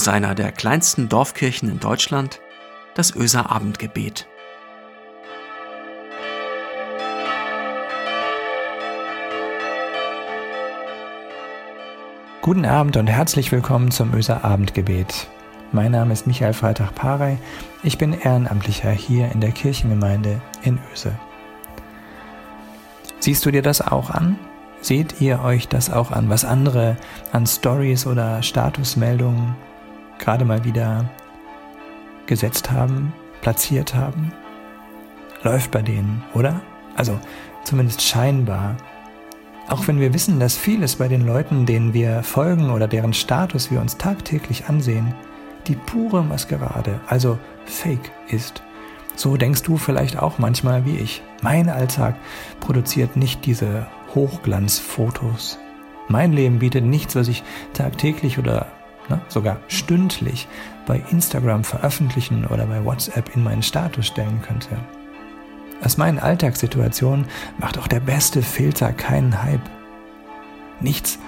aus einer der kleinsten Dorfkirchen in Deutschland, das Öser Abendgebet. Guten Abend und herzlich willkommen zum Öser Abendgebet. Mein Name ist Michael Freitag-Parey. Ich bin Ehrenamtlicher hier in der Kirchengemeinde in Öse. Siehst du dir das auch an? Seht ihr euch das auch an, was andere an Stories oder Statusmeldungen gerade mal wieder gesetzt haben, platziert haben? Läuft bei denen, oder? Also zumindest scheinbar. Auch wenn wir wissen, dass vieles bei den Leuten, denen wir folgen oder deren Status wir uns tagtäglich ansehen, die pure Maskerade, also Fake ist. So denkst du vielleicht auch manchmal wie ich. Mein Alltag produziert nicht diese Hochglanzfotos. Mein Leben bietet nichts, was ich tagtäglich oder ne, sogar stündlich bei Instagram veröffentlichen oder bei WhatsApp in meinen Status stellen könnte. Aus meinen Alltagssituationen macht auch der beste Filter keinen Hype. Nichts,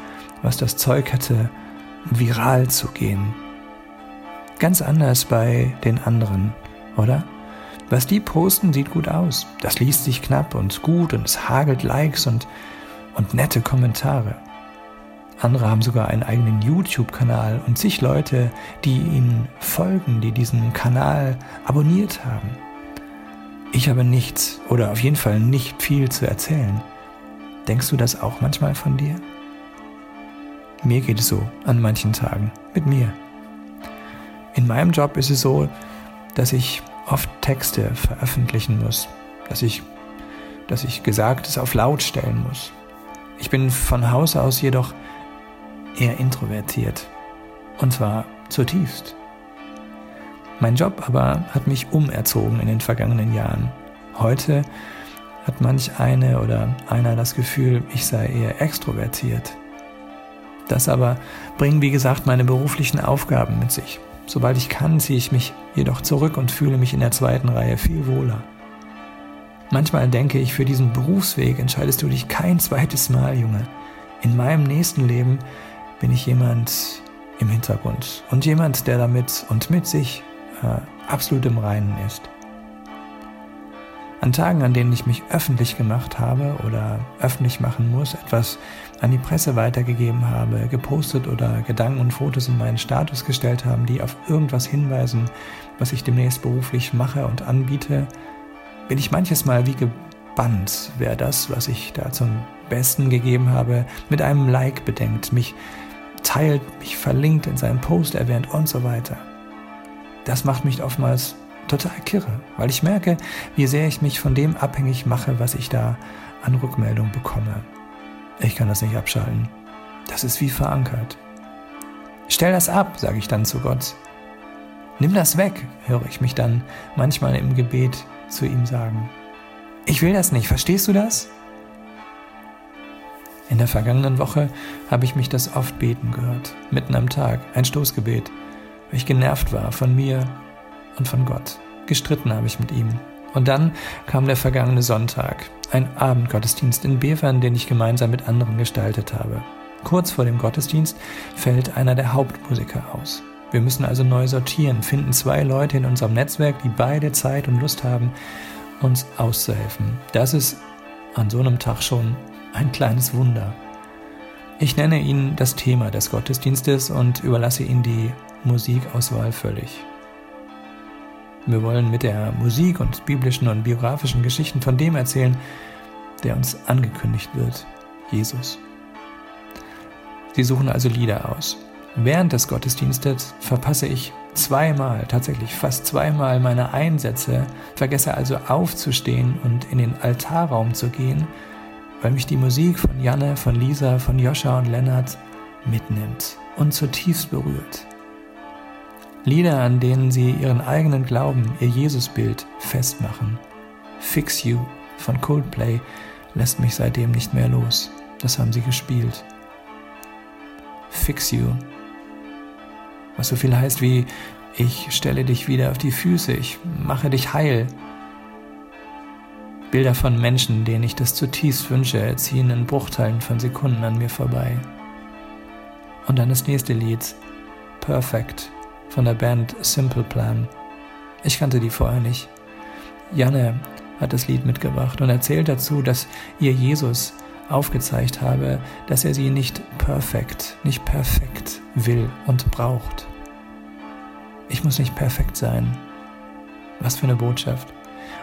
was das Zeug hätte, viral zu gehen. Ganz anders bei den anderen, oder? Was die posten, sieht gut aus. Das liest sich knapp und gut und es hagelt Likes und, und nette Kommentare. Andere haben sogar einen eigenen YouTube-Kanal und zig Leute, die ihnen folgen, die diesen Kanal abonniert haben. Ich habe nichts oder auf jeden Fall nicht viel zu erzählen. Denkst du das auch manchmal von dir? Mir geht es so an manchen Tagen mit mir. In meinem Job ist es so, dass ich oft Texte veröffentlichen muss, dass ich, dass ich Gesagtes auf laut stellen muss. Ich bin von Haus aus jedoch eher introvertiert. Und zwar zutiefst. Mein Job aber hat mich umerzogen in den vergangenen Jahren. Heute hat manch eine oder einer das Gefühl, ich sei eher extrovertiert. Das aber bringen, wie gesagt, meine beruflichen Aufgaben mit sich. Sobald ich kann, ziehe ich mich jedoch zurück und fühle mich in der zweiten Reihe viel wohler. Manchmal denke ich, für diesen Berufsweg entscheidest du dich kein zweites Mal, Junge. In meinem nächsten Leben bin ich jemand im Hintergrund und jemand, der damit und mit sich äh, absolut im Reinen ist. An Tagen, an denen ich mich öffentlich gemacht habe oder öffentlich machen muss, etwas an die Presse weitergegeben habe, gepostet oder Gedanken und Fotos in meinen Status gestellt haben, die auf irgendwas hinweisen, was ich demnächst beruflich mache und anbiete, bin ich manches Mal wie gebannt, wer das, was ich da zum Besten gegeben habe, mit einem Like bedenkt, mich teilt, mich verlinkt, in seinem Post erwähnt und so weiter. Das macht mich oftmals total kirre, weil ich merke, wie sehr ich mich von dem abhängig mache, was ich da an Rückmeldung bekomme. Ich kann das nicht abschalten. Das ist wie verankert. Stell das ab, sage ich dann zu Gott. Nimm das weg, höre ich mich dann manchmal im Gebet zu ihm sagen. Ich will das nicht, verstehst du das? In der vergangenen Woche habe ich mich das oft beten gehört, mitten am Tag, ein Stoßgebet, weil ich genervt war von mir und von Gott. Gestritten habe ich mit ihm. Und dann kam der vergangene Sonntag, ein Abendgottesdienst in Bevern, den ich gemeinsam mit anderen gestaltet habe. Kurz vor dem Gottesdienst fällt einer der Hauptmusiker aus. Wir müssen also neu sortieren, finden zwei Leute in unserem Netzwerk, die beide Zeit und Lust haben, uns auszuhelfen. Das ist an so einem Tag schon ein kleines Wunder. Ich nenne ihn das Thema des Gottesdienstes und überlasse ihm die Musikauswahl völlig. Wir wollen mit der Musik und biblischen und biografischen Geschichten von dem erzählen, der uns angekündigt wird, Jesus. Sie suchen also Lieder aus. Während des Gottesdienstes verpasse ich zweimal, tatsächlich fast zweimal meine Einsätze, vergesse also aufzustehen und in den Altarraum zu gehen, weil mich die Musik von Janne, von Lisa, von Joscha und Lennart mitnimmt und zutiefst berührt. Lieder, an denen sie ihren eigenen Glauben, ihr Jesusbild festmachen. Fix You von Coldplay lässt mich seitdem nicht mehr los. Das haben sie gespielt. Fix You. Was so viel heißt wie ich stelle dich wieder auf die Füße, ich mache dich heil. Bilder von Menschen, denen ich das zutiefst wünsche, ziehen in Bruchteilen von Sekunden an mir vorbei. Und dann das nächste Lied, Perfect von der Band Simple Plan. Ich kannte die vorher nicht. Janne hat das Lied mitgebracht und erzählt dazu, dass ihr Jesus aufgezeigt habe, dass er sie nicht perfekt, nicht perfekt will und braucht. Ich muss nicht perfekt sein. Was für eine Botschaft.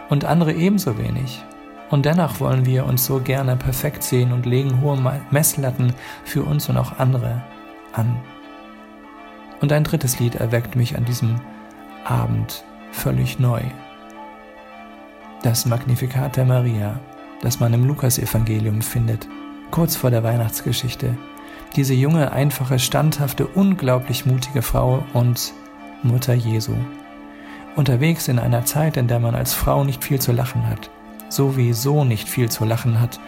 Und andere ebenso wenig. Und dennoch wollen wir uns so gerne perfekt sehen und legen hohe Messlatten für uns und auch andere an. Und ein drittes Lied erweckt mich an diesem Abend völlig neu. Das Magnificat der Maria, das man im Lukasevangelium findet, kurz vor der Weihnachtsgeschichte. Diese junge, einfache, standhafte, unglaublich mutige Frau und Mutter Jesu. Unterwegs in einer Zeit, in der man als Frau nicht viel zu lachen hat, sowieso nicht viel zu lachen hat.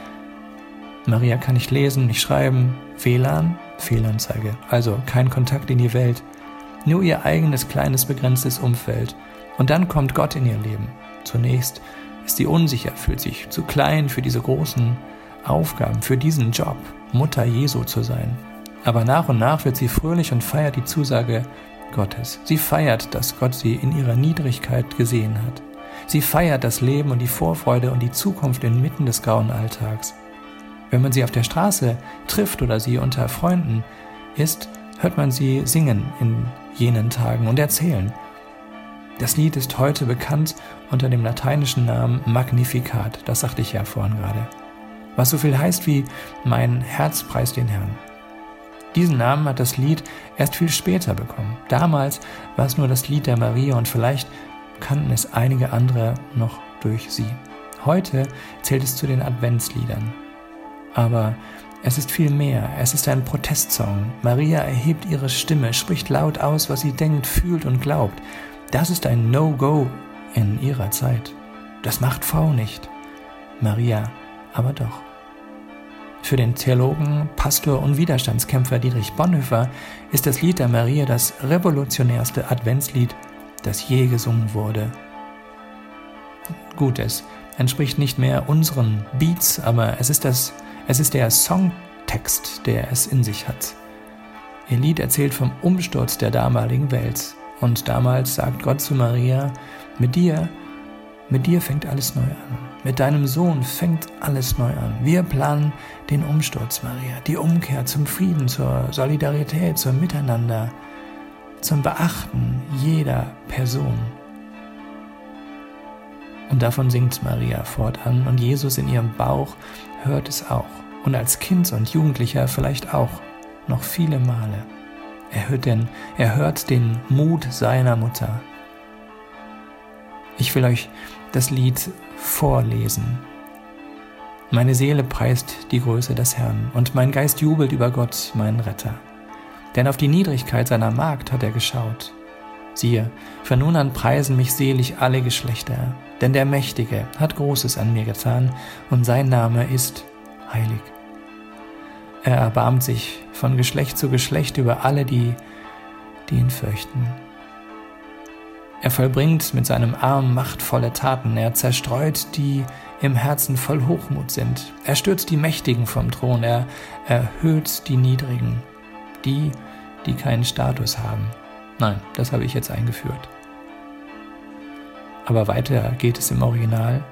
Maria kann nicht lesen, nicht schreiben, WLAN, Fehlanzeige, also kein Kontakt in die Welt, nur ihr eigenes kleines begrenztes Umfeld. Und dann kommt Gott in ihr Leben. Zunächst ist sie unsicher, fühlt sich zu klein für diese großen Aufgaben, für diesen Job, Mutter Jesu zu sein. Aber nach und nach wird sie fröhlich und feiert die Zusage Gottes. Sie feiert, dass Gott sie in ihrer Niedrigkeit gesehen hat. Sie feiert das Leben und die Vorfreude und die Zukunft inmitten des grauen Alltags. Wenn man sie auf der Straße trifft oder sie unter Freunden ist, hört man sie singen in jenen Tagen und erzählen. Das Lied ist heute bekannt unter dem lateinischen Namen Magnificat, das sagte ich ja vorhin gerade, was so viel heißt wie mein Herz preist den Herrn. Diesen Namen hat das Lied erst viel später bekommen. Damals war es nur das Lied der Maria und vielleicht kannten es einige andere noch durch sie. Heute zählt es zu den Adventsliedern. Aber es ist viel mehr. Es ist ein Protestsong. Maria erhebt ihre Stimme, spricht laut aus, was sie denkt, fühlt und glaubt. Das ist ein No-Go in ihrer Zeit. Das macht Frau nicht. Maria aber doch. Für den Theologen, Pastor und Widerstandskämpfer Dietrich Bonhoeffer ist das Lied der Maria das revolutionärste Adventslied, das je gesungen wurde. Gut, es entspricht nicht mehr unseren Beats, aber es ist, das, es ist der Songtext, der es in sich hat. Ihr Lied erzählt vom Umsturz der damaligen Welt. Und damals sagt Gott zu Maria, mit dir, mit dir fängt alles neu an. Mit deinem Sohn fängt alles neu an. Wir planen den Umsturz, Maria, die Umkehr zum Frieden, zur Solidarität, zum Miteinander, zum Beachten jeder Person. Und davon singt Maria fortan und Jesus in ihrem Bauch hört es auch. Und als Kind und Jugendlicher vielleicht auch noch viele Male. Er hört den, er hört den Mut seiner Mutter. Ich will euch das Lied vorlesen. Meine Seele preist die Größe des Herrn und mein Geist jubelt über Gott, meinen Retter. Denn auf die Niedrigkeit seiner Magd hat er geschaut. Siehe, von nun an preisen mich selig alle Geschlechter, denn der Mächtige hat Großes an mir getan und sein Name ist heilig. Er erbarmt sich von Geschlecht zu Geschlecht über alle, die, die ihn fürchten. Er vollbringt mit seinem Arm machtvolle Taten, er zerstreut die im Herzen voll Hochmut sind. Er stürzt die Mächtigen vom Thron, er erhöht die Niedrigen, die, die keinen Status haben. Nein, das habe ich jetzt eingeführt. Aber weiter geht es im Original.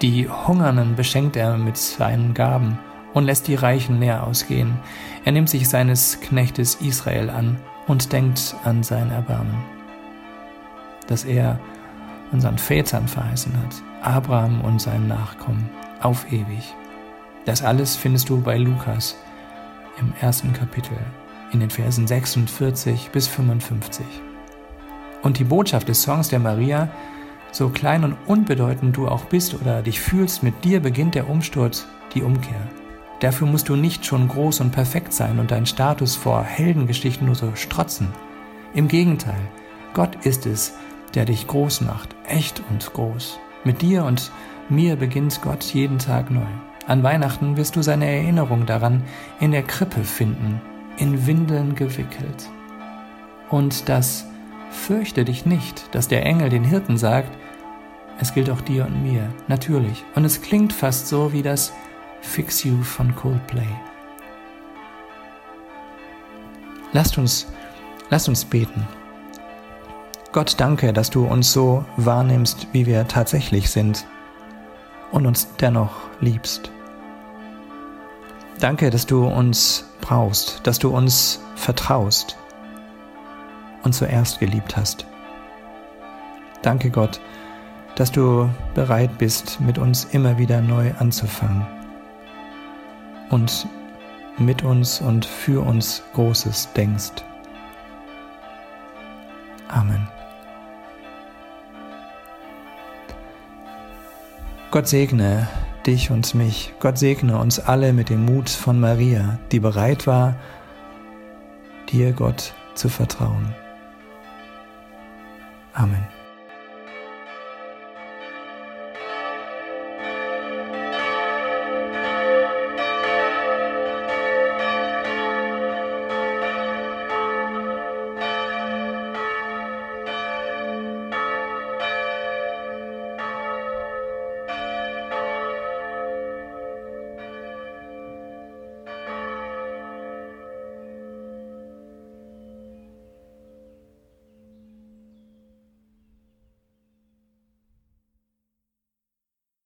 Die Hungernden beschenkt er mit seinen Gaben und lässt die Reichen leer ausgehen. Er nimmt sich seines Knechtes Israel an und denkt an sein Erbarmen, das er unseren Vätern verheißen hat, Abraham und seinen Nachkommen, auf ewig. Das alles findest du bei Lukas im ersten Kapitel, in den Versen 46 bis 55. Und die Botschaft des Songs der Maria, so klein und unbedeutend du auch bist oder dich fühlst, mit dir beginnt der Umsturz, die Umkehr. Dafür musst du nicht schon groß und perfekt sein und deinen Status vor Heldengeschichten nur so strotzen. Im Gegenteil, Gott ist es, der dich groß macht, echt und groß. Mit dir und mir beginnt Gott jeden Tag neu. An Weihnachten wirst du seine Erinnerung daran in der Krippe finden, in Windeln gewickelt. Und das fürchte dich nicht, dass der Engel den Hirten sagt, es gilt auch dir und mir, natürlich. Und es klingt fast so wie das Fix You von Coldplay. Lasst uns, lasst uns beten. Gott, danke, dass du uns so wahrnimmst, wie wir tatsächlich sind und uns dennoch liebst. Danke, dass du uns brauchst, dass du uns vertraust und zuerst geliebt hast. Danke Gott, dass du bereit bist, mit uns immer wieder neu anzufangen und mit uns und für uns Großes denkst. Amen. Gott segne dich und mich. Gott segne uns alle mit dem Mut von Maria, die bereit war, dir Gott zu vertrauen. Amen.